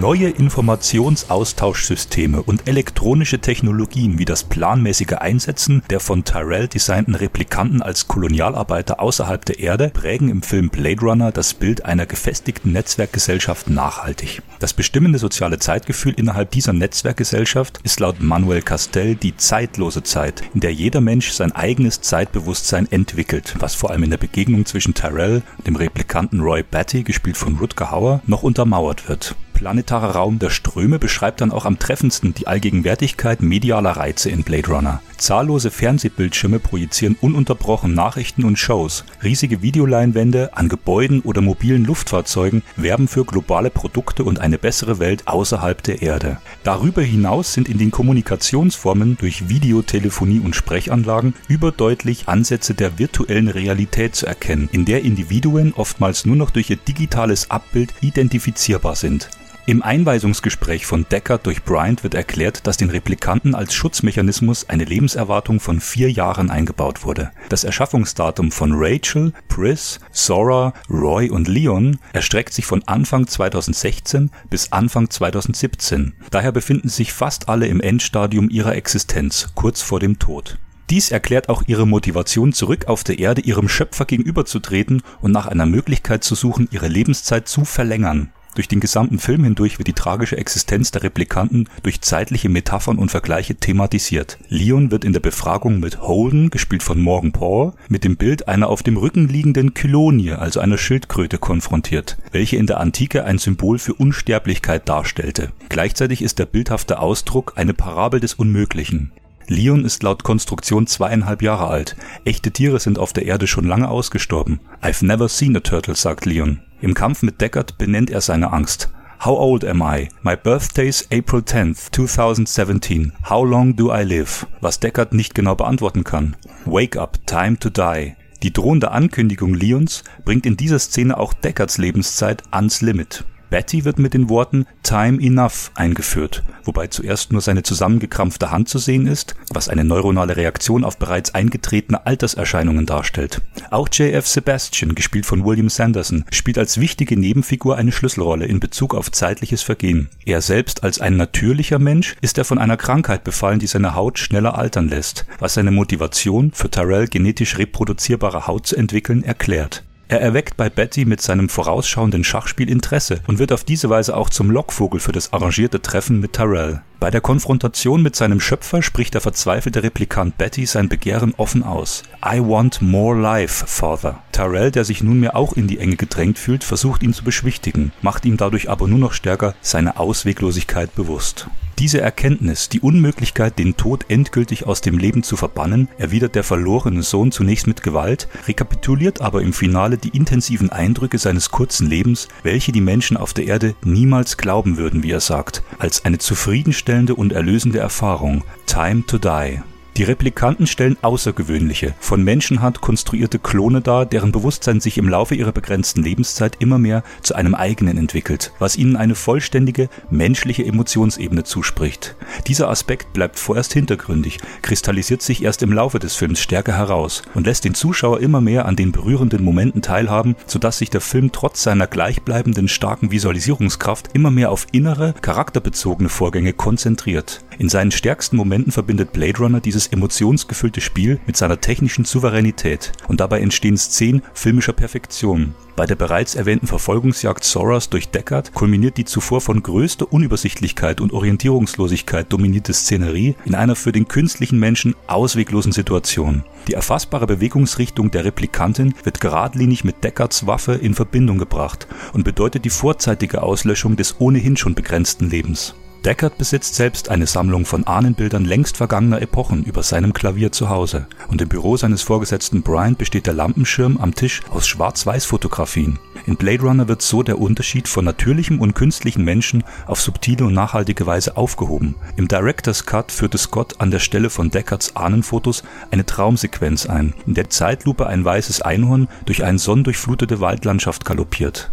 Neue Informationsaustauschsysteme und elektronische Technologien wie das planmäßige Einsetzen der von Tyrell designten Replikanten als Kolonialarbeiter außerhalb der Erde prägen im Film Blade Runner das Bild einer gefestigten Netzwerkgesellschaft nachhaltig. Das bestimmende soziale Zeitgefühl innerhalb dieser Netzwerkgesellschaft ist laut Manuel Castell die zeitlose Zeit, in der jeder Mensch sein eigenes Zeitbewusstsein entwickelt, was vor allem in der Begegnung zwischen Tyrell und dem Replikanten Roy Batty, gespielt von Rutger Hauer, noch untermauert wird planetarer Raum der Ströme beschreibt dann auch am treffendsten die Allgegenwärtigkeit medialer Reize in Blade Runner. Zahllose Fernsehbildschirme projizieren ununterbrochen Nachrichten und Shows. Riesige Videoleinwände an Gebäuden oder mobilen Luftfahrzeugen werben für globale Produkte und eine bessere Welt außerhalb der Erde. Darüber hinaus sind in den Kommunikationsformen durch Videotelefonie und Sprechanlagen überdeutlich Ansätze der virtuellen Realität zu erkennen, in der Individuen oftmals nur noch durch ihr digitales Abbild identifizierbar sind. Im Einweisungsgespräch von Deckard durch Bryant wird erklärt, dass den Replikanten als Schutzmechanismus eine Lebenserwartung von vier Jahren eingebaut wurde. Das Erschaffungsdatum von Rachel, Pris, Sora, Roy und Leon erstreckt sich von Anfang 2016 bis Anfang 2017. Daher befinden sich fast alle im Endstadium ihrer Existenz, kurz vor dem Tod. Dies erklärt auch ihre Motivation, zurück auf der Erde ihrem Schöpfer gegenüberzutreten und nach einer Möglichkeit zu suchen, ihre Lebenszeit zu verlängern. Durch den gesamten Film hindurch wird die tragische Existenz der Replikanten durch zeitliche Metaphern und Vergleiche thematisiert. Leon wird in der Befragung mit Holden, gespielt von Morgan Paul, mit dem Bild einer auf dem Rücken liegenden Kylonie, also einer Schildkröte, konfrontiert, welche in der Antike ein Symbol für Unsterblichkeit darstellte. Gleichzeitig ist der bildhafte Ausdruck eine Parabel des Unmöglichen. Leon ist laut Konstruktion zweieinhalb Jahre alt. Echte Tiere sind auf der Erde schon lange ausgestorben. I've never seen a turtle, sagt Leon. Im Kampf mit Deckard benennt er seine Angst. How old am I? My birthday's April 10th, 2017. How long do I live? Was Deckard nicht genau beantworten kann. Wake up, time to die. Die drohende Ankündigung Leons bringt in dieser Szene auch Deckards Lebenszeit ans Limit. Betty wird mit den Worten Time Enough eingeführt, wobei zuerst nur seine zusammengekrampfte Hand zu sehen ist, was eine neuronale Reaktion auf bereits eingetretene Alterserscheinungen darstellt. Auch J.F. Sebastian, gespielt von William Sanderson, spielt als wichtige Nebenfigur eine Schlüsselrolle in Bezug auf zeitliches Vergehen. Er selbst als ein natürlicher Mensch ist er von einer Krankheit befallen, die seine Haut schneller altern lässt, was seine Motivation für Tyrell genetisch reproduzierbare Haut zu entwickeln erklärt. Er erweckt bei Betty mit seinem vorausschauenden Schachspiel Interesse und wird auf diese Weise auch zum Lockvogel für das arrangierte Treffen mit Tyrell. Bei der Konfrontation mit seinem Schöpfer spricht der verzweifelte Replikant Betty sein Begehren offen aus. I want more life, Father. Tyrell, der sich nunmehr auch in die Enge gedrängt fühlt, versucht ihn zu beschwichtigen, macht ihm dadurch aber nur noch stärker seine Ausweglosigkeit bewusst. Diese Erkenntnis, die Unmöglichkeit, den Tod endgültig aus dem Leben zu verbannen, erwidert der verlorene Sohn zunächst mit Gewalt, rekapituliert aber im Finale die intensiven Eindrücke seines kurzen Lebens, welche die Menschen auf der Erde niemals glauben würden, wie er sagt, als eine zufriedenstellende und erlösende Erfahrung. Time to die. Die Replikanten stellen außergewöhnliche, von Menschenhand konstruierte Klone dar, deren Bewusstsein sich im Laufe ihrer begrenzten Lebenszeit immer mehr zu einem eigenen entwickelt, was ihnen eine vollständige menschliche Emotionsebene zuspricht. Dieser Aspekt bleibt vorerst hintergründig, kristallisiert sich erst im Laufe des Films stärker heraus und lässt den Zuschauer immer mehr an den berührenden Momenten teilhaben, sodass sich der Film trotz seiner gleichbleibenden starken Visualisierungskraft immer mehr auf innere, charakterbezogene Vorgänge konzentriert. In seinen stärksten Momenten verbindet Blade Runner dieses emotionsgefüllte Spiel mit seiner technischen Souveränität und dabei entstehen Szenen filmischer Perfektion. Bei der bereits erwähnten Verfolgungsjagd Soras durch Deckard kulminiert die zuvor von größter Unübersichtlichkeit und Orientierungslosigkeit dominierte Szenerie in einer für den künstlichen Menschen ausweglosen Situation. Die erfassbare Bewegungsrichtung der Replikantin wird geradlinig mit Deckards Waffe in Verbindung gebracht und bedeutet die vorzeitige Auslöschung des ohnehin schon begrenzten Lebens. Deckard besitzt selbst eine Sammlung von Ahnenbildern längst vergangener Epochen über seinem Klavier zu Hause und im Büro seines Vorgesetzten Brian besteht der Lampenschirm am Tisch aus Schwarz-Weiß-Fotografien. In Blade Runner wird so der Unterschied von natürlichem und künstlichen Menschen auf subtile und nachhaltige Weise aufgehoben. Im Director's Cut führte Scott an der Stelle von Deckards Ahnenfotos eine Traumsequenz ein, in der Zeitlupe ein weißes Einhorn durch eine sonnendurchflutete Waldlandschaft galoppiert.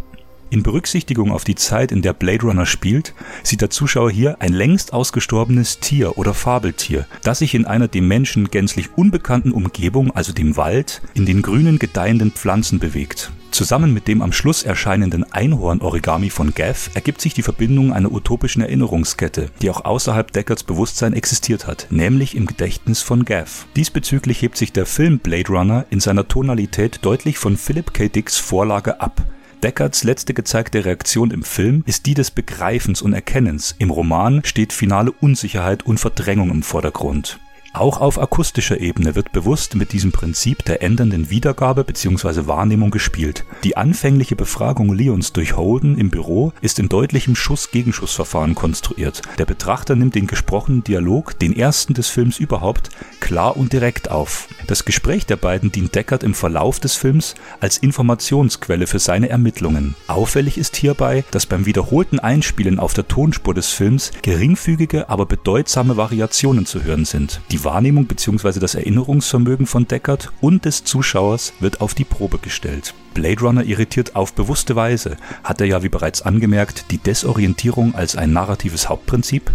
In Berücksichtigung auf die Zeit, in der Blade Runner spielt, sieht der Zuschauer hier ein längst ausgestorbenes Tier oder Fabeltier, das sich in einer dem Menschen gänzlich unbekannten Umgebung, also dem Wald, in den grünen gedeihenden Pflanzen bewegt. Zusammen mit dem am Schluss erscheinenden Einhorn-Origami von Gaff ergibt sich die Verbindung einer utopischen Erinnerungskette, die auch außerhalb Deckards Bewusstsein existiert hat, nämlich im Gedächtnis von Gaff. Diesbezüglich hebt sich der Film Blade Runner in seiner Tonalität deutlich von Philip K. Dicks Vorlage ab. Deckards letzte gezeigte Reaktion im Film ist die des Begreifens und Erkennens. Im Roman steht finale Unsicherheit und Verdrängung im Vordergrund. Auch auf akustischer Ebene wird bewusst mit diesem Prinzip der ändernden Wiedergabe bzw. Wahrnehmung gespielt. Die anfängliche Befragung Leons durch Holden im Büro ist in deutlichem Schuss-Gegenschuss-Verfahren konstruiert. Der Betrachter nimmt den gesprochenen Dialog, den ersten des Films überhaupt, klar und direkt auf. Das Gespräch der beiden dient Deckard im Verlauf des Films als Informationsquelle für seine Ermittlungen. Auffällig ist hierbei, dass beim wiederholten Einspielen auf der Tonspur des Films geringfügige, aber bedeutsame Variationen zu hören sind. Die Wahrnehmung bzw. das Erinnerungsvermögen von Deckard und des Zuschauers wird auf die Probe gestellt. Blade Runner irritiert auf bewusste Weise, hat er ja wie bereits angemerkt die Desorientierung als ein narratives Hauptprinzip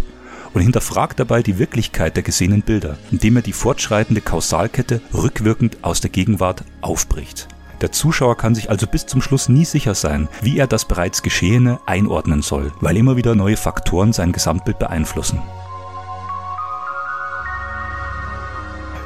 und hinterfragt dabei die Wirklichkeit der gesehenen Bilder, indem er die fortschreitende Kausalkette rückwirkend aus der Gegenwart aufbricht. Der Zuschauer kann sich also bis zum Schluss nie sicher sein, wie er das bereits Geschehene einordnen soll, weil immer wieder neue Faktoren sein Gesamtbild beeinflussen.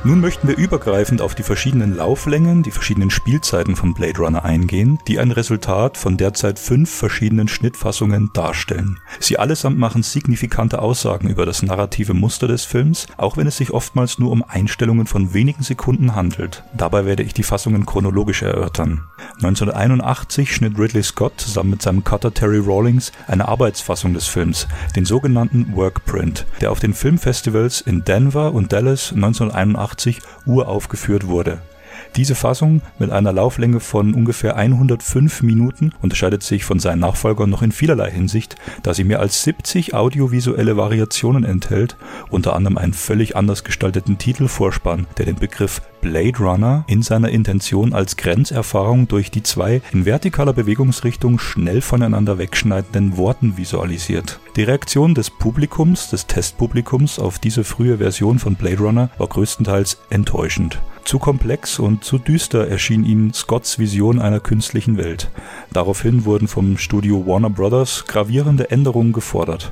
Nun möchten wir übergreifend auf die verschiedenen Lauflängen, die verschiedenen Spielzeiten von Blade Runner eingehen, die ein Resultat von derzeit fünf verschiedenen Schnittfassungen darstellen. Sie allesamt machen signifikante Aussagen über das narrative Muster des Films, auch wenn es sich oftmals nur um Einstellungen von wenigen Sekunden handelt. Dabei werde ich die Fassungen chronologisch erörtern. 1981 schnitt Ridley Scott zusammen mit seinem Cutter Terry Rawlings eine Arbeitsfassung des Films, den sogenannten Workprint, der auf den Filmfestivals in Denver und Dallas 1981 1980 uraufgeführt wurde. Diese Fassung mit einer Lauflänge von ungefähr 105 Minuten unterscheidet sich von seinen Nachfolgern noch in vielerlei Hinsicht, da sie mehr als 70 audiovisuelle Variationen enthält, unter anderem einen völlig anders gestalteten Titelvorspann, der den Begriff Blade Runner in seiner Intention als Grenzerfahrung durch die zwei in vertikaler Bewegungsrichtung schnell voneinander wegschneidenden Worten visualisiert. Die Reaktion des Publikums, des Testpublikums auf diese frühe Version von Blade Runner war größtenteils enttäuschend. Zu komplex und zu düster erschien ihnen Scotts Vision einer künstlichen Welt. Daraufhin wurden vom Studio Warner Brothers gravierende Änderungen gefordert.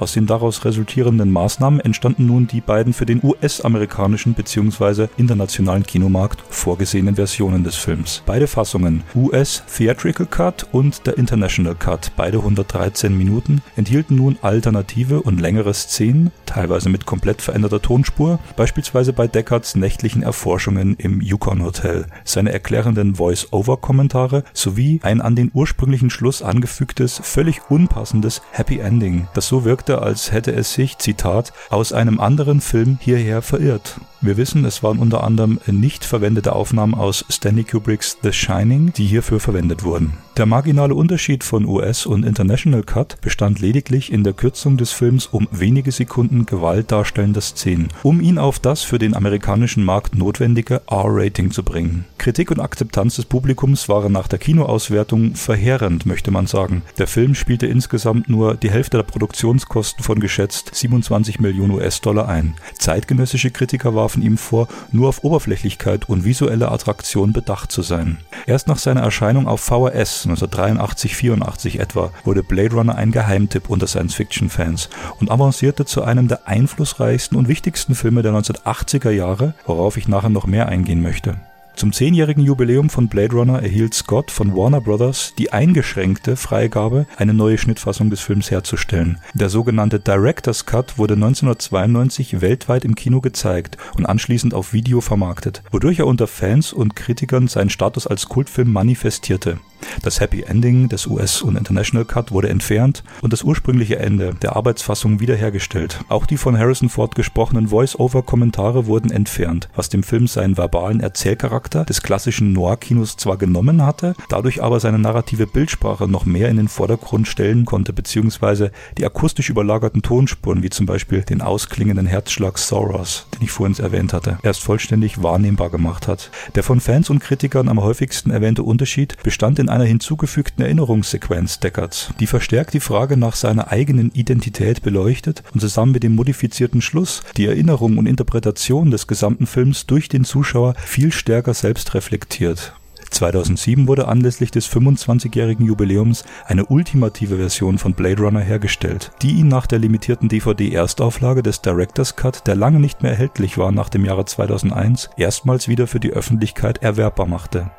Aus den daraus resultierenden Maßnahmen entstanden nun die beiden für den US-amerikanischen bzw. internationalen Kinomarkt vorgesehenen Versionen des Films. Beide Fassungen, US Theatrical Cut und der International Cut, beide 113 Minuten, enthielten nun alternative und längere Szenen, teilweise mit komplett veränderter Tonspur, beispielsweise bei Deckards nächtlichen Erforschungen im Yukon Hotel, seine erklärenden Voice-Over-Kommentare sowie ein an den ursprünglichen Schluss angefügtes, völlig unpassendes Happy Ending, das so wirkte, als hätte es sich, Zitat, aus einem anderen Film hierher verirrt. Wir wissen, es waren unter anderem nicht verwendete Aufnahmen aus Stanley Kubricks The Shining, die hierfür verwendet wurden. Der marginale Unterschied von US und International Cut bestand lediglich in der Kürzung des Films um wenige Sekunden gewaltdarstellender Szenen, um ihn auf das für den amerikanischen Markt notwendige R-Rating zu bringen. Kritik und Akzeptanz des Publikums waren nach der Kinoauswertung verheerend, möchte man sagen. Der Film spielte insgesamt nur die Hälfte der Produktionskosten von geschätzt 27 Millionen US-Dollar ein. Zeitgenössische Kritiker warfen warfen ihm vor, nur auf Oberflächlichkeit und visuelle Attraktion bedacht zu sein. Erst nach seiner Erscheinung auf VHS 1983-84 etwa wurde Blade Runner ein Geheimtipp unter Science-Fiction-Fans und avancierte zu einem der einflussreichsten und wichtigsten Filme der 1980er Jahre, worauf ich nachher noch mehr eingehen möchte. Zum zehnjährigen Jubiläum von Blade Runner erhielt Scott von Warner Bros. die eingeschränkte Freigabe, eine neue Schnittfassung des Films herzustellen. Der sogenannte Director's Cut wurde 1992 weltweit im Kino gezeigt und anschließend auf Video vermarktet, wodurch er unter Fans und Kritikern seinen Status als Kultfilm manifestierte. Das Happy Ending des US- und International Cut wurde entfernt und das ursprüngliche Ende der Arbeitsfassung wiederhergestellt. Auch die von Harrison Ford gesprochenen Voice-Over-Kommentare wurden entfernt, was dem Film seinen verbalen Erzählcharakter des klassischen Noir-Kinos zwar genommen hatte, dadurch aber seine narrative Bildsprache noch mehr in den Vordergrund stellen konnte, beziehungsweise die akustisch überlagerten Tonspuren, wie zum Beispiel den ausklingenden Herzschlag Soros, den ich vorhin erwähnt hatte, erst vollständig wahrnehmbar gemacht hat. Der von Fans und Kritikern am häufigsten erwähnte Unterschied bestand in einer hinzugefügten Erinnerungssequenz Deckards, die verstärkt die Frage nach seiner eigenen Identität beleuchtet und zusammen mit dem modifizierten Schluss die Erinnerung und Interpretation des gesamten Films durch den Zuschauer viel stärker selbst reflektiert. 2007 wurde anlässlich des 25-jährigen Jubiläums eine ultimative Version von Blade Runner hergestellt, die ihn nach der limitierten DVD-Erstauflage des Director's Cut, der lange nicht mehr erhältlich war nach dem Jahre 2001, erstmals wieder für die Öffentlichkeit erwerbbar machte.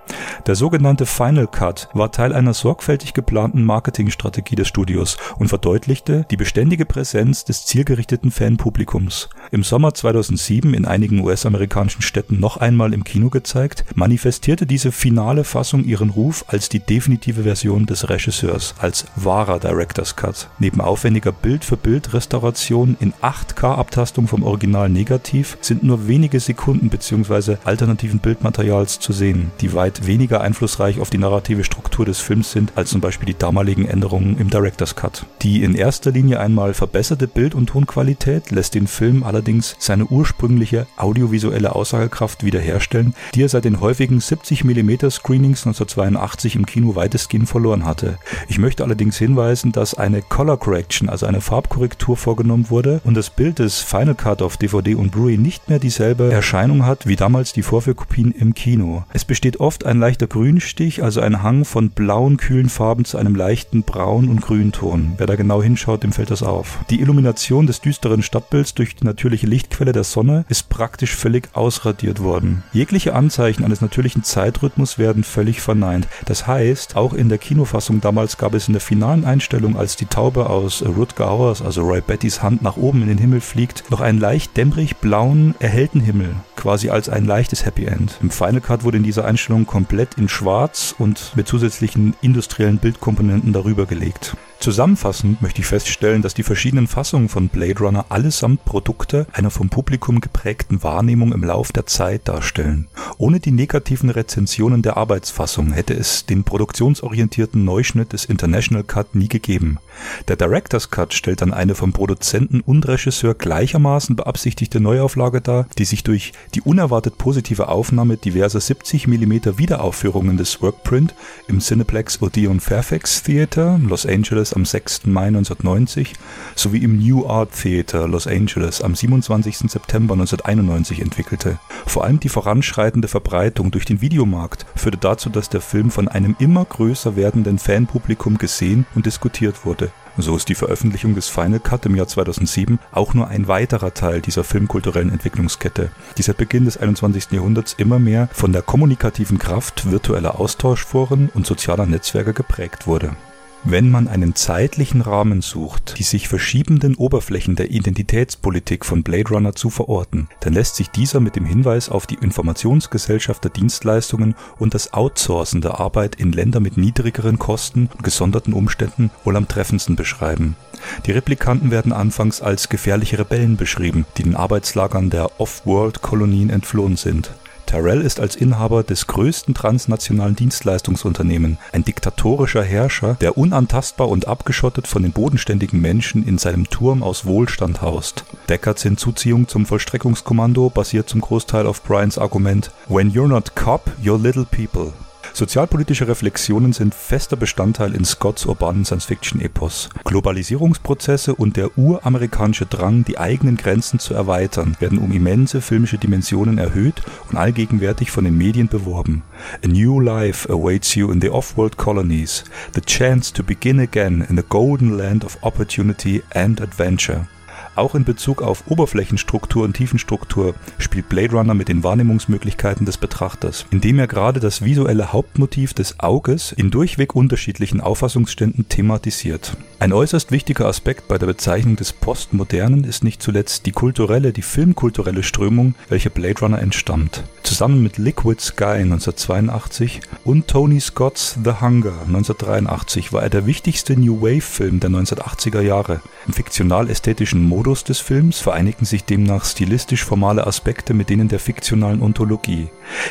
Der sogenannte Final Cut war Teil einer sorgfältig geplanten Marketingstrategie des Studios und verdeutlichte die beständige Präsenz des zielgerichteten Fanpublikums. Im Sommer 2007 in einigen US-amerikanischen Städten noch einmal im Kino gezeigt, manifestierte diese finale finale Fassung ihren Ruf als die definitive Version des Regisseurs, als wahrer Director's Cut. Neben aufwendiger Bild-für-Bild-Restauration in 8K-Abtastung vom Original Negativ sind nur wenige Sekunden bzw. alternativen Bildmaterials zu sehen, die weit weniger einflussreich auf die narrative Struktur des Films sind als zum Beispiel die damaligen Änderungen im Director's Cut. Die in erster Linie einmal verbesserte Bild- und Tonqualität lässt den Film allerdings seine ursprüngliche audiovisuelle Aussagekraft wiederherstellen, die er seit den häufigen 70 mm Screenings 1982 im Kino weitestgehend verloren hatte. Ich möchte allerdings hinweisen, dass eine Color Correction, also eine Farbkorrektur vorgenommen wurde und das Bild des Final Cut auf DVD und Blu-ray nicht mehr dieselbe Erscheinung hat wie damals die Vorführkopien im Kino. Es besteht oft ein leichter Grünstich, also ein Hang von blauen, kühlen Farben zu einem leichten Braun- und Grünton. Wer da genau hinschaut, dem fällt das auf. Die Illumination des düsteren Stadtbilds durch die natürliche Lichtquelle der Sonne ist praktisch völlig ausradiert worden. Jegliche Anzeichen eines natürlichen Zeitrhythmus werden völlig verneint. Das heißt, auch in der Kinofassung damals gab es in der finalen Einstellung, als die Taube aus Rutger Hauers, also Roy Bettys Hand nach oben in den Himmel fliegt, noch einen leicht dämmerig blauen, erhellten Himmel, quasi als ein leichtes Happy End. Im Final Cut wurde in dieser Einstellung komplett in schwarz und mit zusätzlichen industriellen Bildkomponenten darüber gelegt. Zusammenfassend möchte ich feststellen, dass die verschiedenen Fassungen von Blade Runner allesamt Produkte einer vom Publikum geprägten Wahrnehmung im Lauf der Zeit darstellen. Ohne die negativen Rezensionen der Arbeitsfassung hätte es den produktionsorientierten Neuschnitt des International Cut nie gegeben. Der Director's Cut stellt dann eine vom Produzenten und Regisseur gleichermaßen beabsichtigte Neuauflage dar, die sich durch die unerwartet positive Aufnahme diverser 70 mm Wiederaufführungen des Workprint im Cineplex Odeon Fairfax Theater, Los Angeles am 6. Mai 1990 sowie im New Art Theater Los Angeles am 27. September 1991 entwickelte. Vor allem die voranschreitende Verbreitung durch den Videomarkt führte dazu, dass der Film von einem immer größer werdenden Fanpublikum gesehen und diskutiert wurde. So ist die Veröffentlichung des Final Cut im Jahr 2007 auch nur ein weiterer Teil dieser filmkulturellen Entwicklungskette, die seit Beginn des 21. Jahrhunderts immer mehr von der kommunikativen Kraft virtueller Austauschforen und sozialer Netzwerke geprägt wurde. Wenn man einen zeitlichen Rahmen sucht, die sich verschiebenden Oberflächen der Identitätspolitik von Blade Runner zu verorten, dann lässt sich dieser mit dem Hinweis auf die Informationsgesellschaft der Dienstleistungen und das Outsourcen der Arbeit in Länder mit niedrigeren Kosten und gesonderten Umständen wohl am treffendsten beschreiben. Die Replikanten werden anfangs als gefährliche Rebellen beschrieben, die den Arbeitslagern der Off-World-Kolonien entflohen sind. Tyrell ist als Inhaber des größten transnationalen Dienstleistungsunternehmen ein diktatorischer Herrscher, der unantastbar und abgeschottet von den bodenständigen Menschen in seinem Turm aus Wohlstand haust. Deckards Hinzuziehung zum Vollstreckungskommando basiert zum Großteil auf Bryans Argument When you're not cop, you're little people. Sozialpolitische Reflexionen sind fester Bestandteil in Scotts urbanen Science-Fiction-Epos. Globalisierungsprozesse und der uramerikanische Drang, die eigenen Grenzen zu erweitern, werden um immense filmische Dimensionen erhöht und allgegenwärtig von den Medien beworben. A new life awaits you in the off-world colonies, the chance to begin again in the golden land of opportunity and adventure. Auch in Bezug auf Oberflächenstruktur und Tiefenstruktur spielt Blade Runner mit den Wahrnehmungsmöglichkeiten des Betrachters, indem er gerade das visuelle Hauptmotiv des Auges in durchweg unterschiedlichen Auffassungsständen thematisiert. Ein äußerst wichtiger Aspekt bei der Bezeichnung des Postmodernen ist nicht zuletzt die kulturelle, die filmkulturelle Strömung, welche Blade Runner entstammt. Zusammen mit Liquid Sky 1982 und Tony Scott's The Hunger 1983 war er der wichtigste New Wave Film der 1980er Jahre. Im fiktional-ästhetischen Modus Modus des Films vereinigen sich demnach stilistisch formale Aspekte mit denen der fiktionalen Ontologie.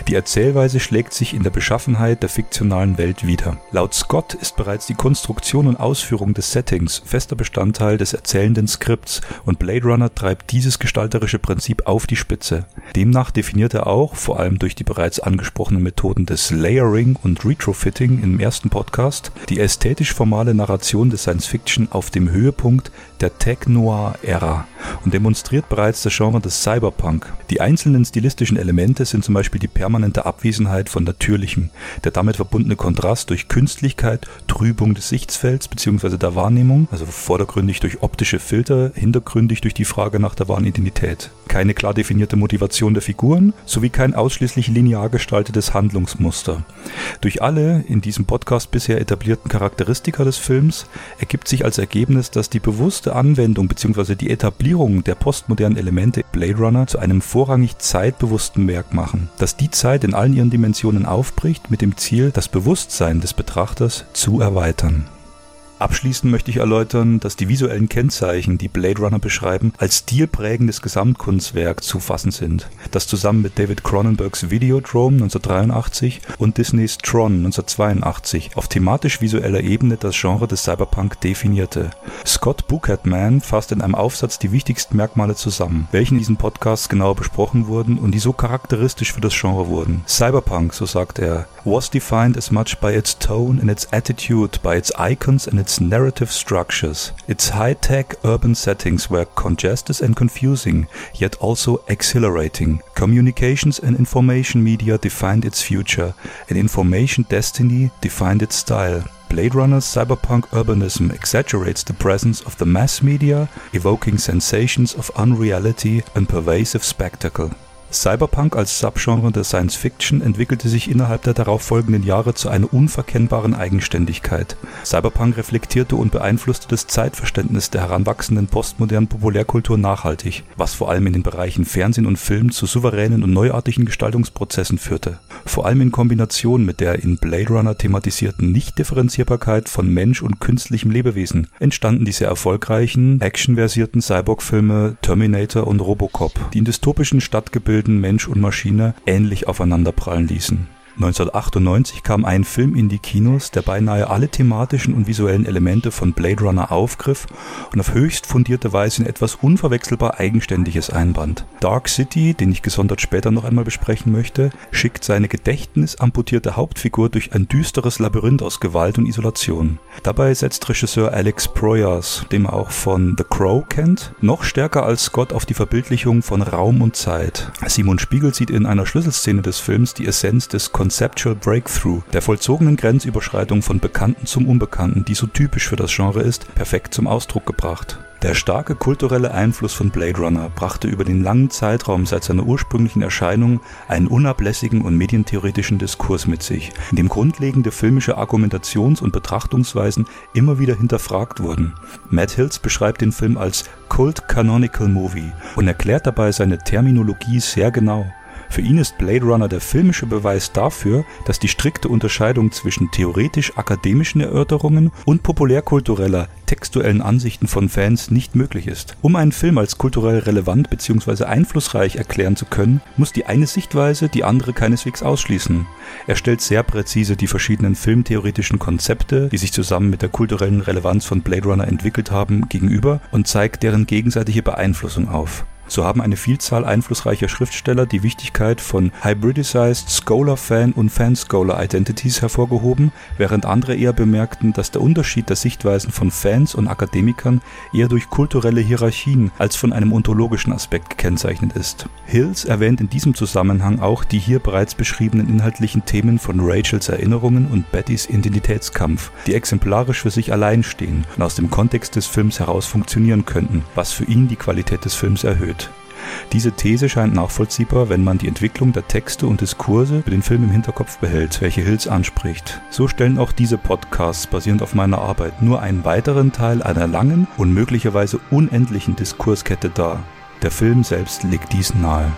Die Erzählweise schlägt sich in der Beschaffenheit der fiktionalen Welt wider. Laut Scott ist bereits die Konstruktion und Ausführung des Settings fester Bestandteil des erzählenden Skripts und Blade Runner treibt dieses gestalterische Prinzip auf die Spitze. Demnach definiert er auch, vor allem durch die bereits angesprochenen Methoden des Layering und Retrofitting im ersten Podcast, die ästhetisch-formale Narration des Science-Fiction auf dem Höhepunkt der Tech-Noir-Ära und demonstriert bereits das Genre des Cyberpunk. Die einzelnen stilistischen Elemente sind zum Beispiel die permanente Abwesenheit von Natürlichem, der damit verbundene Kontrast durch Künstlichkeit, Trübung des Sichtfelds bzw. der Wahrnehmung, also vordergründig durch optische Filter, hintergründig durch die Frage nach der wahren Identität. Keine klar definierte Motivation der Figuren sowie kein ausschließlich linear gestaltetes Handlungsmuster. Durch alle in diesem Podcast bisher etablierten Charakteristika des Films ergibt sich als Ergebnis, dass die bewusste Anwendung bzw. die Etablierung der postmodernen Elemente Blade Runner zu einem vorrangig zeitbewussten Werk machen, das die Zeit in allen ihren Dimensionen aufbricht mit dem Ziel, das Bewusstsein des Betrachters zu erweitern. Abschließend möchte ich erläutern, dass die visuellen Kennzeichen, die Blade Runner beschreiben, als stilprägendes Gesamtkunstwerk zu fassen sind, das zusammen mit David Cronenbergs Videodrome 1983 und Disneys Tron 1982 auf thematisch-visueller Ebene das Genre des Cyberpunk definierte. Scott Bucatman fasst in einem Aufsatz die wichtigsten Merkmale zusammen, welche in diesem Podcast genauer besprochen wurden und die so charakteristisch für das Genre wurden. Cyberpunk, so sagt er, was defined as much by its tone and its attitude, by its icons and its narrative structures. Its high-tech urban settings were congested and confusing, yet also exhilarating. Communications and information media defined its future, and information destiny defined its style. Blade Runner's cyberpunk urbanism exaggerates the presence of the mass media, evoking sensations of unreality and pervasive spectacle. Cyberpunk als Subgenre der Science Fiction entwickelte sich innerhalb der darauffolgenden Jahre zu einer unverkennbaren Eigenständigkeit. Cyberpunk reflektierte und beeinflusste das Zeitverständnis der heranwachsenden postmodernen Populärkultur nachhaltig, was vor allem in den Bereichen Fernsehen und Film zu souveränen und neuartigen Gestaltungsprozessen führte. Vor allem in Kombination mit der in Blade Runner thematisierten Nichtdifferenzierbarkeit von Mensch und künstlichem Lebewesen entstanden die sehr erfolgreichen, actionversierten Cyborg-Filme Terminator und Robocop, die in dystopischen Stadtgebilden Weltbilden Mensch und Maschine ähnlich aufeinanderprallen ließen 1998 kam ein Film in die Kinos, der beinahe alle thematischen und visuellen Elemente von Blade Runner aufgriff und auf höchst fundierte Weise in etwas unverwechselbar Eigenständiges einband. Dark City, den ich gesondert später noch einmal besprechen möchte, schickt seine gedächtnisamputierte Hauptfigur durch ein düsteres Labyrinth aus Gewalt und Isolation. Dabei setzt Regisseur Alex Proyas, den man auch von The Crow kennt, noch stärker als Scott auf die Verbildlichung von Raum und Zeit. Simon Spiegel sieht in einer Schlüsselszene des Films die Essenz des Conceptual Breakthrough, der vollzogenen Grenzüberschreitung von Bekannten zum Unbekannten, die so typisch für das Genre ist, perfekt zum Ausdruck gebracht. Der starke kulturelle Einfluss von Blade Runner brachte über den langen Zeitraum seit seiner ursprünglichen Erscheinung einen unablässigen und medientheoretischen Diskurs mit sich, in dem grundlegende filmische Argumentations- und Betrachtungsweisen immer wieder hinterfragt wurden. Matt Hills beschreibt den Film als Cult Canonical Movie und erklärt dabei seine Terminologie sehr genau. Für ihn ist Blade Runner der filmische Beweis dafür, dass die strikte Unterscheidung zwischen theoretisch-akademischen Erörterungen und populärkultureller, textuellen Ansichten von Fans nicht möglich ist. Um einen Film als kulturell relevant bzw. einflussreich erklären zu können, muss die eine Sichtweise die andere keineswegs ausschließen. Er stellt sehr präzise die verschiedenen filmtheoretischen Konzepte, die sich zusammen mit der kulturellen Relevanz von Blade Runner entwickelt haben, gegenüber und zeigt deren gegenseitige Beeinflussung auf. So haben eine Vielzahl einflussreicher Schriftsteller die Wichtigkeit von hybridized Scholar-Fan und Fan-Scholar-Identities hervorgehoben, während andere eher bemerkten, dass der Unterschied der Sichtweisen von Fans und Akademikern eher durch kulturelle Hierarchien als von einem ontologischen Aspekt gekennzeichnet ist. Hills erwähnt in diesem Zusammenhang auch die hier bereits beschriebenen inhaltlichen Themen von Rachels Erinnerungen und Bettys Identitätskampf, die exemplarisch für sich allein stehen und aus dem Kontext des Films heraus funktionieren könnten, was für ihn die Qualität des Films erhöht. Diese These scheint nachvollziehbar, wenn man die Entwicklung der Texte und Diskurse für den Film im Hinterkopf behält, welche Hills anspricht. So stellen auch diese Podcasts basierend auf meiner Arbeit nur einen weiteren Teil einer langen und möglicherweise unendlichen Diskurskette dar. Der Film selbst legt dies nahe.